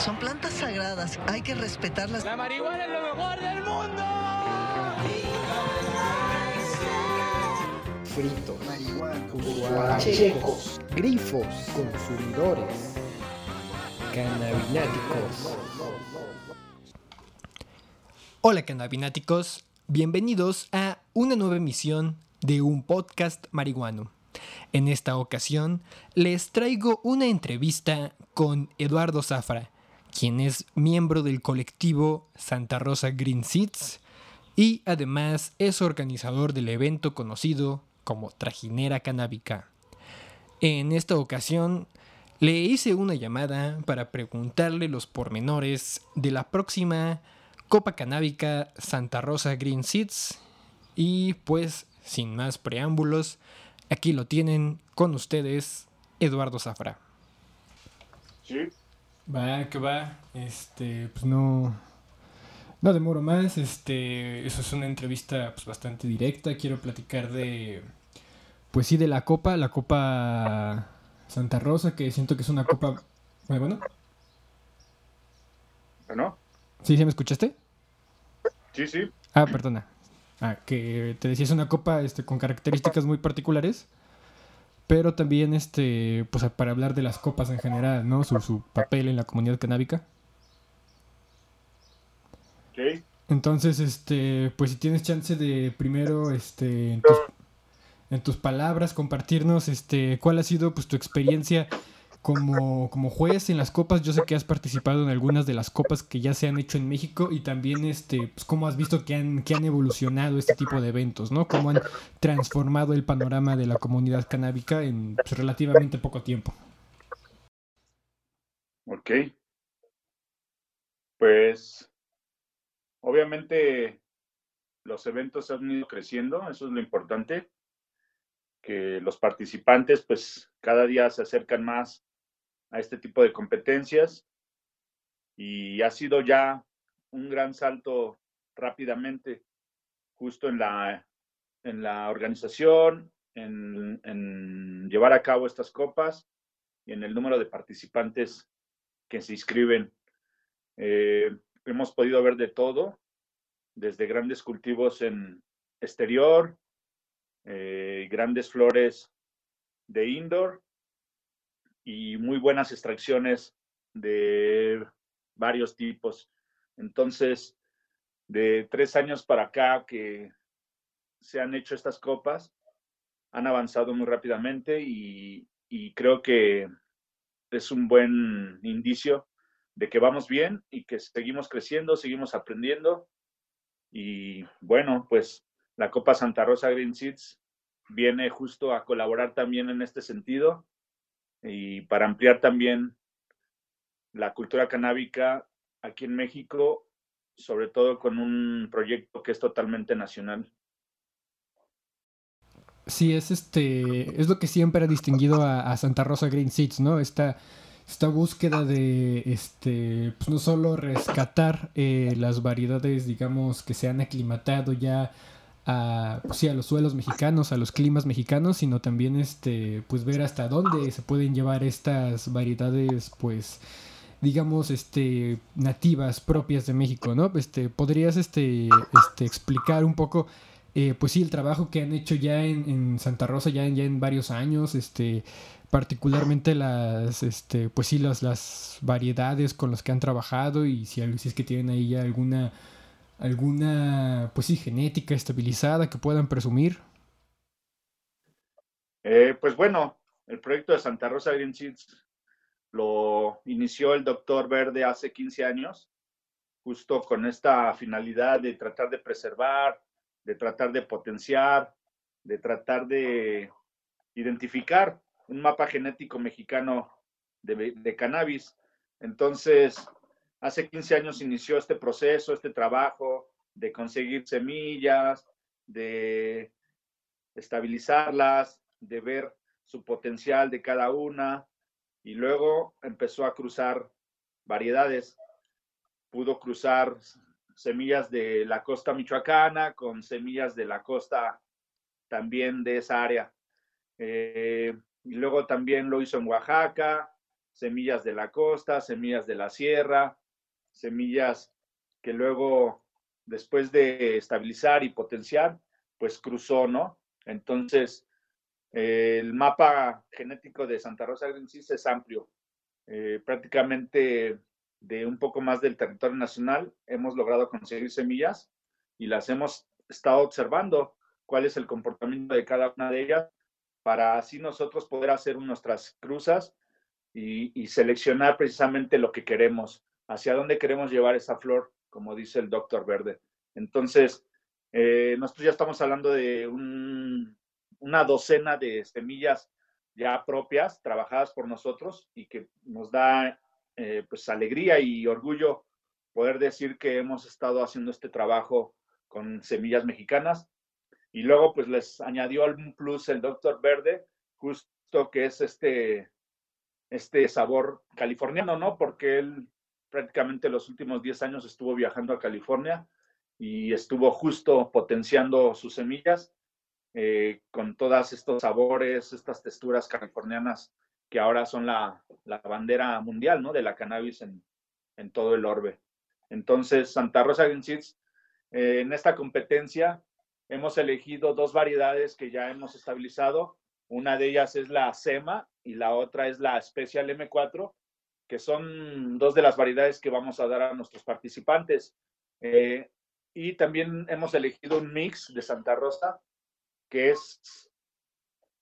Son plantas sagradas, hay que respetarlas. La marihuana es lo mejor del mundo. Fritos, marihuana, checos, grifos, consumidores, cannabináticos. Hola cannabináticos, bienvenidos a una nueva emisión de un podcast marihuano. En esta ocasión les traigo una entrevista con Eduardo Zafra, quien es miembro del colectivo Santa Rosa Green Seeds y además es organizador del evento conocido como Trajinera Canábica. En esta ocasión le hice una llamada para preguntarle los pormenores de la próxima Copa Canábica Santa Rosa Green Seeds y pues sin más preámbulos, aquí lo tienen con ustedes Eduardo Zafra. Sí. Va, que va. Este, pues no. No demoro más. Este. Eso es una entrevista pues, bastante directa. Quiero platicar de. Pues sí, de la copa. La copa Santa Rosa, que siento que es una copa. Muy bueno. ¿No? ¿Sí, sí me escuchaste? Sí, sí. Ah, perdona. Ah, que te decía es una copa este, con características muy particulares pero también este pues para hablar de las copas en general, ¿no? Su, su papel en la comunidad canábica. Entonces, este, pues si tienes chance de primero, este, en tus, en tus palabras compartirnos, este, cuál ha sido pues tu experiencia como, como juez en las copas. Yo sé que has participado en algunas de las copas que ya se han hecho en México y también este, pues, cómo has visto que han, que han evolucionado este tipo de eventos, ¿no? Cómo han transformado el panorama de la comunidad canábica en pues, relativamente poco tiempo. Ok. Pues obviamente los eventos han ido creciendo, eso es lo importante, que los participantes pues cada día se acercan más a este tipo de competencias y ha sido ya un gran salto rápidamente justo en la, en la organización, en, en llevar a cabo estas copas y en el número de participantes que se inscriben. Eh, hemos podido ver de todo, desde grandes cultivos en exterior, eh, grandes flores de indoor y muy buenas extracciones de varios tipos. Entonces, de tres años para acá que se han hecho estas copas, han avanzado muy rápidamente y, creo que es un buen indicio de que vamos bien y que seguimos creciendo, seguimos aprendiendo. Y bueno, pues la Copa Santa Rosa Green Seeds viene justo a colaborar también en este sentido y para ampliar también la cultura canábica aquí en México, sobre todo con un proyecto que es totalmente nacional. Sí, es este, es lo que siempre ha distinguido a, Santa Rosa Green Seeds, ¿no? Esta, esta búsqueda de, este, pues no solo rescatar eh, las variedades, digamos, que se han aclimatado ya a, sí, a los suelos mexicanos, a los climas mexicanos, sino también este, pues ver hasta dónde se pueden llevar estas variedades, pues, digamos, este, nativas propias de México, ¿no? Este, podrías, este, este, explicar un poco, eh, pues sí, el trabajo que han hecho ya en, en Santa Rosa, ya en, ya en varios años, este, particularmente las, este, pues sí, las, las variedades con las que han trabajado y si, si es que tienen ahí ya alguna alguna, pues sí, genética estabilizada que puedan presumir? Eh, pues bueno, el proyecto de Santa Rosa Green Seeds lo inició el doctor Verde hace 15 años, justo con esta finalidad de tratar de preservar, de tratar de potenciar, de tratar de identificar un mapa genético mexicano de, de cannabis. Entonces, hace 15 años inició este proceso, este trabajo de conseguir semillas, de estabilizarlas, de ver su potencial de cada una y luego empezó a cruzar variedades. Pudo cruzar semillas de la costa michoacana con semillas de la costa también de esa área. Eh, y luego también lo hizo en Oaxaca, semillas de la costa, semillas de la sierra, semillas que luego, después de estabilizar y potenciar, pues cruzó, ¿no? Entonces, eh, el mapa genético de Santa Rosa Seeds es amplio. Eh, prácticamente de un poco más del territorio nacional hemos logrado conseguir semillas y las hemos estado observando cuál es el comportamiento de cada una de ellas para así nosotros poder hacer nuestras cruzas y, seleccionar precisamente lo que queremos, hacia dónde queremos llevar esa flor, como dice el doctor Verde. Entonces, eh, nosotros ya estamos hablando de una docena de semillas ya propias, trabajadas por nosotros y que nos da eh, pues alegría y orgullo poder decir que hemos estado haciendo este trabajo con semillas mexicanas. Y luego pues les añadió algún plus el doctor Verde, justo que es este este sabor californiano, ¿no? Porque él prácticamente los últimos 10 años estuvo viajando a California y estuvo justo potenciando sus semillas eh, con todos estos sabores, estas texturas californianas que ahora son la, bandera mundial, ¿no? De la cannabis en, todo el orbe. Entonces, Santa Rosa Green Seeds, eh, en esta competencia hemos elegido dos variedades que ya hemos estabilizado. Una de ellas es la SEMA y la otra es la Special M4, que son dos de las variedades que vamos a dar a nuestros participantes. Eh, y también hemos elegido un mix de Santa Rosa, que es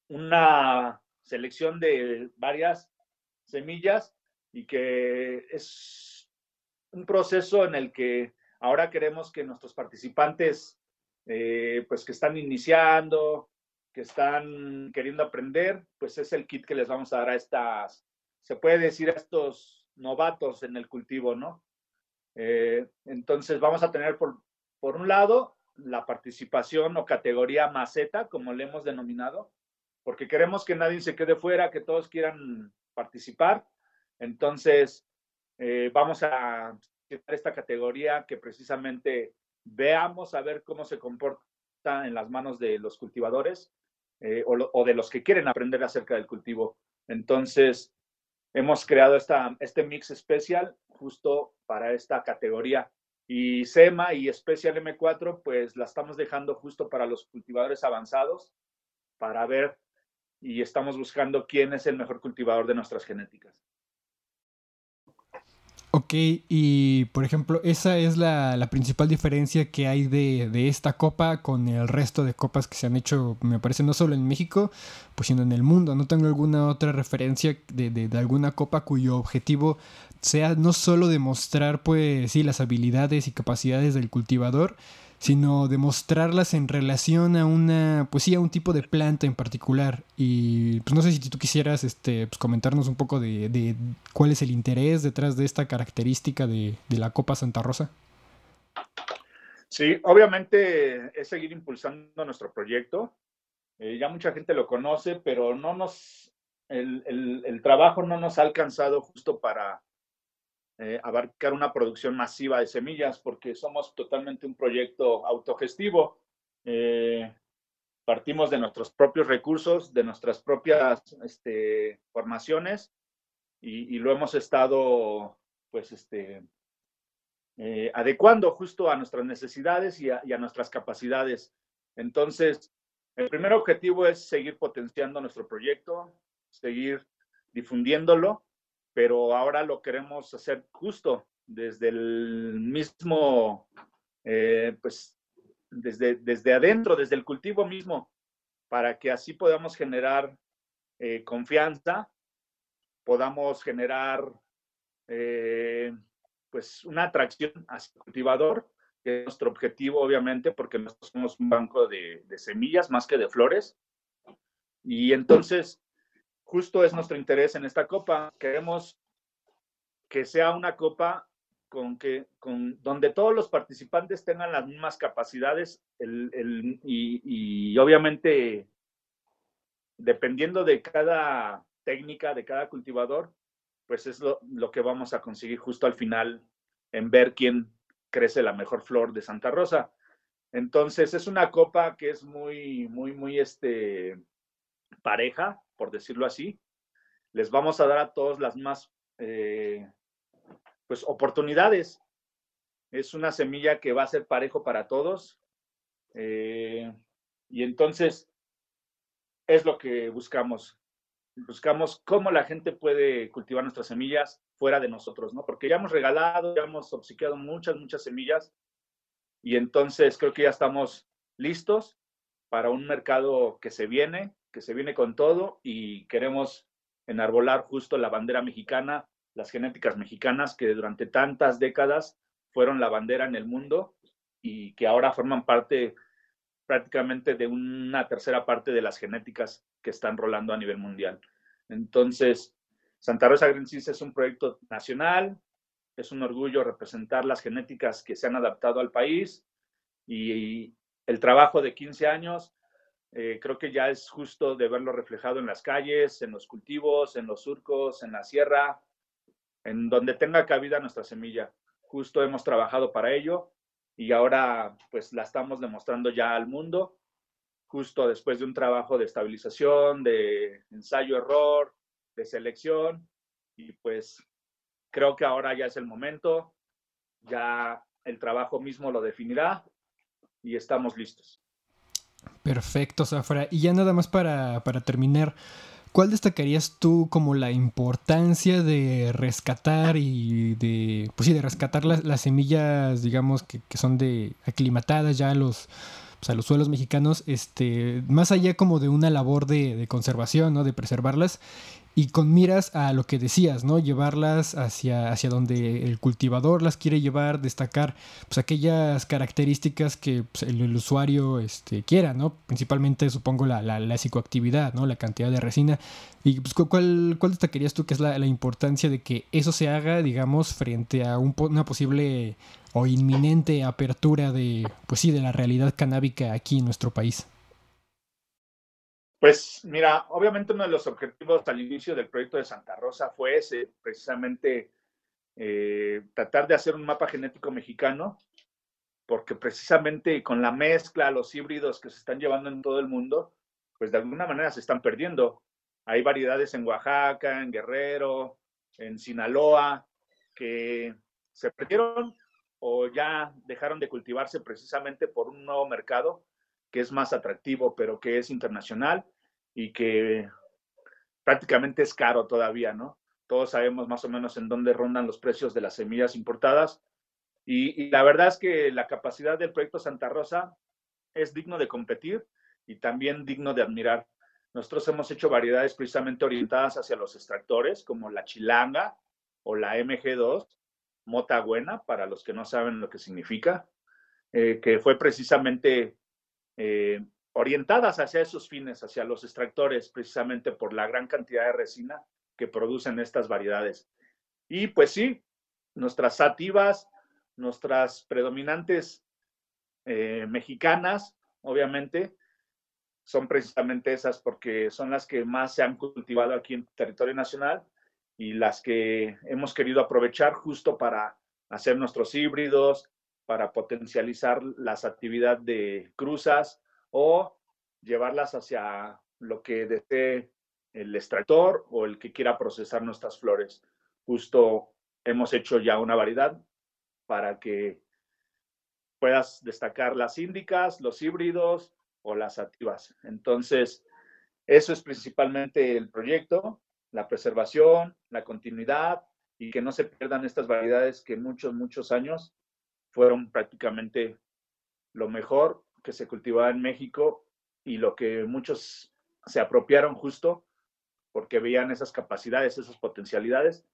una selección de varias semillas y que es un proceso en el que ahora queremos que nuestros participantes, eh, pues que están iniciando, que están queriendo aprender, pues es el kit que les vamos a dar a estas, se puede decir a estos novatos en el cultivo, ¿no? Eh, entonces vamos a tener por, por un lado la participación o categoría maceta, como le hemos denominado, porque queremos que nadie se quede fuera, que todos quieran participar. Entonces, eh, vamos a esta categoría que precisamente veamos a ver cómo se comporta en las manos de los cultivadores eh, o, de los que quieren aprender acerca del cultivo. Entonces, hemos creado esta, este mix especial justo para esta categoría. Y SEMA y Special M4, pues la estamos dejando justo para los cultivadores avanzados, para ver y estamos buscando quién es el mejor cultivador de nuestras genéticas. Ok, y por ejemplo, esa es la, principal diferencia que hay de, esta copa con el resto de copas que se han hecho, me parece, no solo en México, pues sino en el mundo. No tengo alguna otra referencia de, de alguna copa cuyo objetivo sea no solo demostrar, pues sí, las habilidades y capacidades del cultivador, sino demostrarlas en relación a una, pues sí, a un tipo de planta en particular. Y pues no sé si tú quisieras este, pues, comentarnos un poco de, cuál es el interés detrás de esta característica de, la Copa Santa Rosa. Sí, obviamente es seguir impulsando nuestro proyecto. Eh, ya mucha gente lo conoce, pero no nos, el trabajo no nos ha alcanzado justo para eh, abarcar una producción masiva de semillas porque somos totalmente un proyecto autogestivo. Eh, partimos de nuestros propios recursos, de nuestras propias este, formaciones y, lo hemos estado pues este, eh, adecuando justo a nuestras necesidades y a, y a nuestras capacidades. Entonces, el primer objetivo es seguir potenciando nuestro proyecto, seguir difundiéndolo pero ahora lo queremos hacer justo desde el mismo, eh, pues desde, desde adentro, desde el cultivo mismo, para que así podamos generar eh, confianza, podamos generar eh, pues una atracción hacia el cultivador, que es nuestro objetivo obviamente, porque nosotros somos un banco de, de semillas más que de flores. Y entonces justo es nuestro interés en esta copa. Queremos que sea una copa con que, con, donde todos los participantes tengan las mismas capacidades y, obviamente dependiendo de cada técnica, de cada cultivador, pues es lo, lo, que vamos a conseguir justo al final en ver quién crece la mejor flor de Santa Rosa. Entonces es una copa que es muy, muy, muy este, pareja, por decirlo así. les vamos a dar a todos las más eh, pues oportunidades. Es una semilla que va a ser parejo para todos. Eh, y entonces es lo que buscamos. Buscamos cómo la gente puede cultivar nuestras semillas fuera de nosotros, ¿no? Porque ya hemos regalado, ya hemos obsequiado muchas, muchas semillas. Y entonces creo que ya estamos listos para un mercado que se viene, que se viene con todo y queremos enarbolar justo la bandera mexicana, las genéticas mexicanas que durante tantas décadas fueron la bandera en el mundo y que ahora forman parte prácticamente de una tercera parte de las genéticas que están rolando a nivel mundial. Entonces, Santa Rosa Green Seeds es un proyecto nacional, es un orgullo representar las genéticas que se han adaptado al país y el trabajo de 15 años eh, creo que ya es justo de verlo reflejado en las calles, en los cultivos, en los surcos, en la sierra, en donde tenga cabida nuestra semilla. Justo hemos trabajado para ello y ahora pues la estamos demostrando ya al mundo, justo después de un trabajo de estabilización, de ensayo-error, de selección y pues creo que ahora ya es el momento, ya el trabajo mismo lo definirá y estamos listos. Perfecto, Zafra. Y ya nada más para, terminar, ¿cuál destacarías tú como la importancia de rescatar y de, pues sí, de rescatar las, las semillas, digamos, que, que, son de aclimatadas ya a los, pues a los suelos mexicanos, este, más allá como de una labor de, de conservación, ¿no? De preservarlas y con miras a lo que decías, ¿no? Llevarlas hacia, hacia donde el cultivador las quiere llevar, destacar pues aquellas características que pues, el, usuario este, quiera, ¿no? Principalmente supongo la, la, psicoactividad, ¿no? La cantidad de resina. Y pues, ¿cuál, cuál destacarías tú que es la, la importancia de que eso se haga, digamos, frente a un, una posible o inminente apertura de, pues sí, de la realidad canábica aquí en nuestro país? Pues mira, obviamente uno de los objetivos al inicio del proyecto de Santa Rosa fue ese, precisamente eh, tratar de hacer un mapa genético mexicano, porque precisamente con la mezcla, los híbridos que se están llevando en todo el mundo, pues de alguna manera se están perdiendo. Hay variedades en Oaxaca, en Guerrero, en Sinaloa, que se perdieron o ya dejaron de cultivarse precisamente por un nuevo mercado que es más atractivo, pero que es internacional y que prácticamente es caro todavía, ¿no? Todos sabemos más o menos en dónde rondan los precios de las semillas importadas. Y, la verdad es que la capacidad del proyecto Santa Rosa es digno de competir y también digno de admirar. Nosotros hemos hecho variedades precisamente orientadas hacia los extractores, como la chilanga o la MG2, mota buena, para los que no saben lo que significa, eh, que fue precisamente eh, orientadas hacia esos fines, hacia los extractores, precisamente por la gran cantidad de resina que producen estas variedades. Y pues sí, nuestras sativas, nuestras predominantes eh, mexicanas, obviamente, son precisamente esas porque son las que más se han cultivado aquí en territorio nacional y las que hemos querido aprovechar justo para hacer nuestros híbridos, para potencializar las actividades de cruzas o llevarlas hacia lo que desee el extractor o el que quiera procesar nuestras flores. Justo hemos hecho ya una variedad para que puedas destacar las índicas, los híbridos o las activas. Entonces, eso es principalmente el proyecto, la preservación, la continuidad y que no se pierdan estas variedades que muchos, muchos años fueron prácticamente lo mejor que se cultivaba en México y lo que muchos se apropiaron justo porque veían esas capacidades, esas potencialidades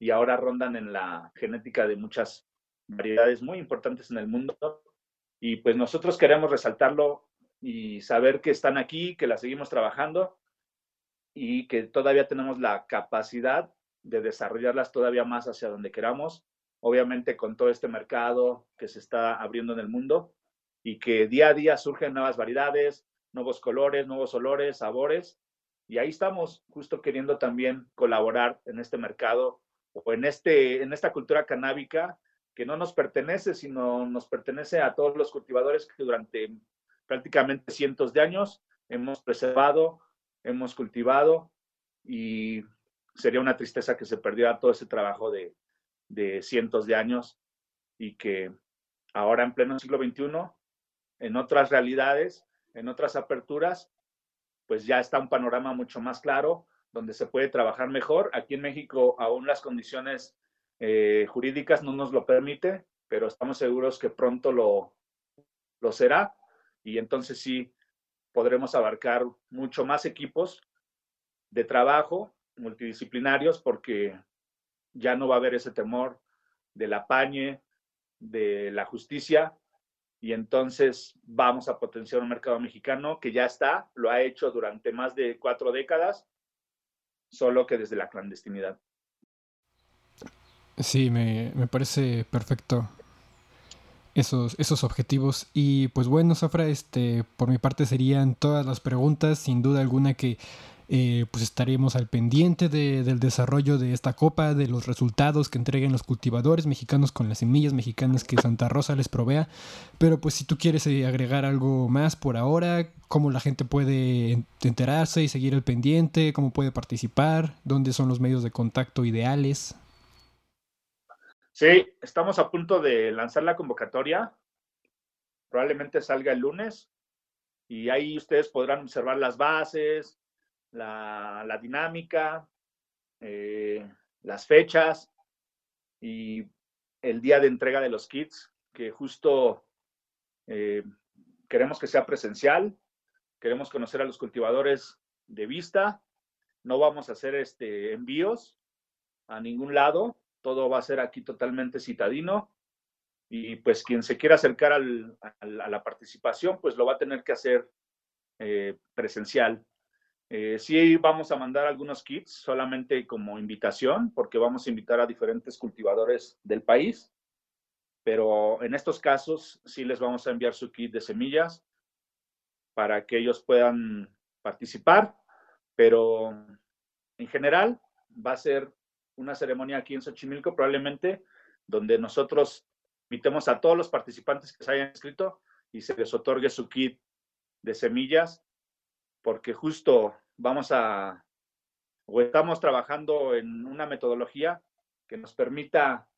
y ahora rondan en la genética de muchas variedades muy importantes en el mundo. Y pues nosotros queremos resaltarlo y saber que están aquí, que las seguimos trabajando y que todavía tenemos la capacidad de desarrollarlas todavía más hacia donde queramos obviamente con todo este mercado que se está abriendo en el mundo y que día a día surgen nuevas variedades, nuevos colores, nuevos olores, sabores. Y ahí estamos justo queriendo también colaborar en este mercado o en, este, en esta cultura canábica que no nos pertenece, sino nos pertenece a todos los cultivadores que durante prácticamente cientos de años hemos preservado, hemos cultivado y sería una tristeza que se perdiera todo ese trabajo de, de cientos de años y que ahora en pleno siglo XXI, en otras realidades, en otras aperturas, pues ya está un panorama mucho más claro, donde se puede trabajar mejor. Aquí en México aún las condiciones eh, jurídicas no nos lo permite, pero estamos seguros que pronto lo, lo será y entonces sí podremos abarcar mucho más equipos de trabajo multidisciplinarios porque ya no va a haber ese temor del apañe, de la justicia, y entonces vamos a potenciar un mercado mexicano que ya está, lo ha hecho durante más de cuatro décadas, solo que desde la clandestinidad. Sí, me, me parece perfecto esos, esos objetivos. Y pues bueno, Zafra, este, por mi parte serían todas las preguntas, sin duda alguna que eh, pues estaremos al pendiente del desarrollo de esta copa, de los resultados que entreguen los cultivadores mexicanos con las semillas mexicanas que Santa Rosa les provea. Pero pues si tú quieres eh, agregar algo más por ahora, cómo la gente puede enterarse y seguir el pendiente, cómo puede participar, dónde son los medios de contacto ideales. Sí, estamos a punto de lanzar la convocatoria. Probablemente salga el lunes y ahí ustedes podrán observar las bases, la, dinámica, eh, las fechas y el día de entrega de los kits, que justo eh, queremos que sea presencial, queremos conocer a los cultivadores de vista, no vamos a hacer este, envíos a ningún lado, todo va a ser aquí totalmente citadino y pues quien se quiera acercar a la participación, pues lo va a tener que hacer eh, presencial. Eh, sí vamos a mandar algunos kits solamente como invitación, porque vamos a invitar a diferentes cultivadores del país, pero en estos casos sí les vamos a enviar su kit de semillas para que ellos puedan participar, pero en general va a ser una ceremonia aquí en Xochimilco, probablemente, donde nosotros invitemos a todos los participantes que se hayan inscrito y se les otorgue su kit de semillas, porque justo vamos a, o estamos trabajando en una metodología que nos permita,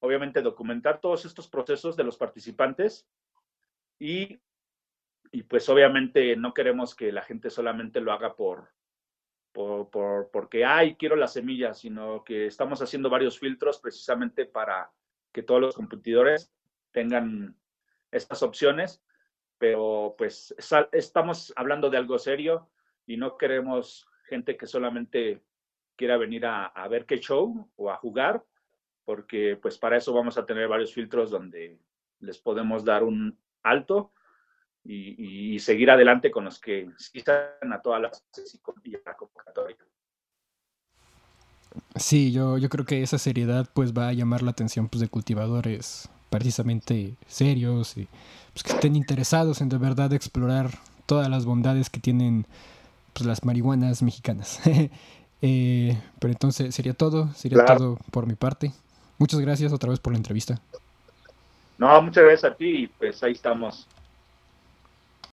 obviamente, documentar todos estos procesos de los participantes y, y pues obviamente no queremos que la gente solamente lo haga por, por, por, porque, ay, quiero las semillas, sino que estamos haciendo varios filtros precisamente para que todos los competidores tengan estas opciones, pero pues estamos hablando de algo serio y no queremos gente que solamente quiera venir a, a ver qué show o a jugar, porque pues para eso vamos a tener varios filtros donde les podemos dar un alto y, seguir adelante con los que están a todas las y la convocatoria. Sí, yo, yo creo que esa seriedad pues va a llamar la atención pues, de cultivadores precisamente serios y pues, que estén interesados en de verdad explorar todas las bondades que tienen pues, las marihuanas mexicanas. Eh, pero entonces sería todo, sería todo por mi parte. Muchas gracias otra vez por la entrevista. No, muchas gracias a ti y pues ahí estamos